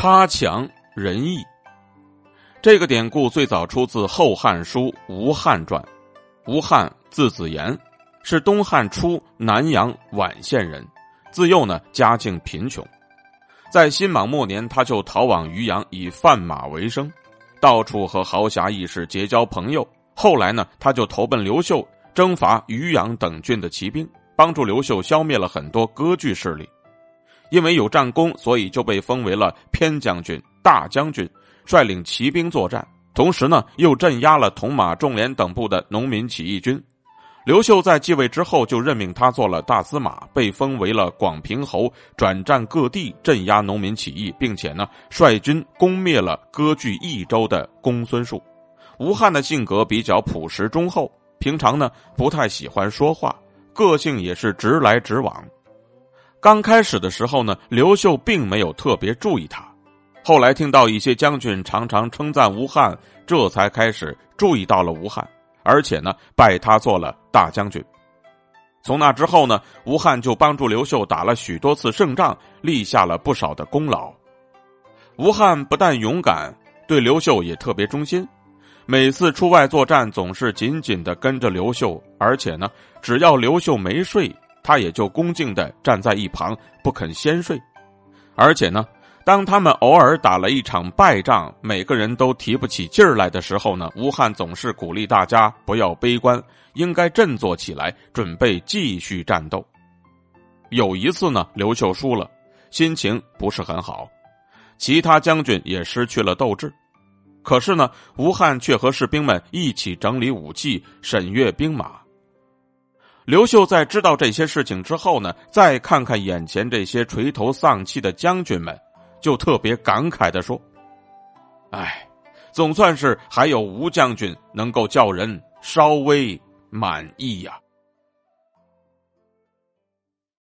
差强人意。这个典故最早出自《后汉书·吴汉传》。吴汉字子言，是东汉初南阳宛县人。自幼呢，家境贫穷，在新莽末年，他就逃往渔阳，以贩马为生，到处和豪侠义士结交朋友。后来呢，他就投奔刘秀，征伐渔阳等郡的骑兵，帮助刘秀消灭了很多割据势力。因为有战功，所以就被封为了偏将军、大将军，率领骑兵作战。同时呢，又镇压了铜马、仲连等部的农民起义军。刘秀在继位之后，就任命他做了大司马，被封为了广平侯，转战各地镇压农民起义，并且呢，率军攻灭了割据益州的公孙述。吴汉的性格比较朴实忠厚，平常呢不太喜欢说话，个性也是直来直往。刚开始的时候呢，刘秀并没有特别注意他，后来听到一些将军常常称赞吴汉，这才开始注意到了吴汉，而且呢，拜他做了大将军。从那之后呢，吴汉就帮助刘秀打了许多次胜仗，立下了不少的功劳。吴汉不但勇敢，对刘秀也特别忠心，每次出外作战总是紧紧的跟着刘秀，而且呢，只要刘秀没睡。他也就恭敬的站在一旁，不肯先睡。而且呢，当他们偶尔打了一场败仗，每个人都提不起劲儿来的时候呢，吴汉总是鼓励大家不要悲观，应该振作起来，准备继续战斗。有一次呢，刘秀输了，心情不是很好，其他将军也失去了斗志。可是呢，吴汉却和士兵们一起整理武器，审阅兵马。刘秀在知道这些事情之后呢，再看看眼前这些垂头丧气的将军们，就特别感慨的说：“哎，总算是还有吴将军能够叫人稍微满意呀。”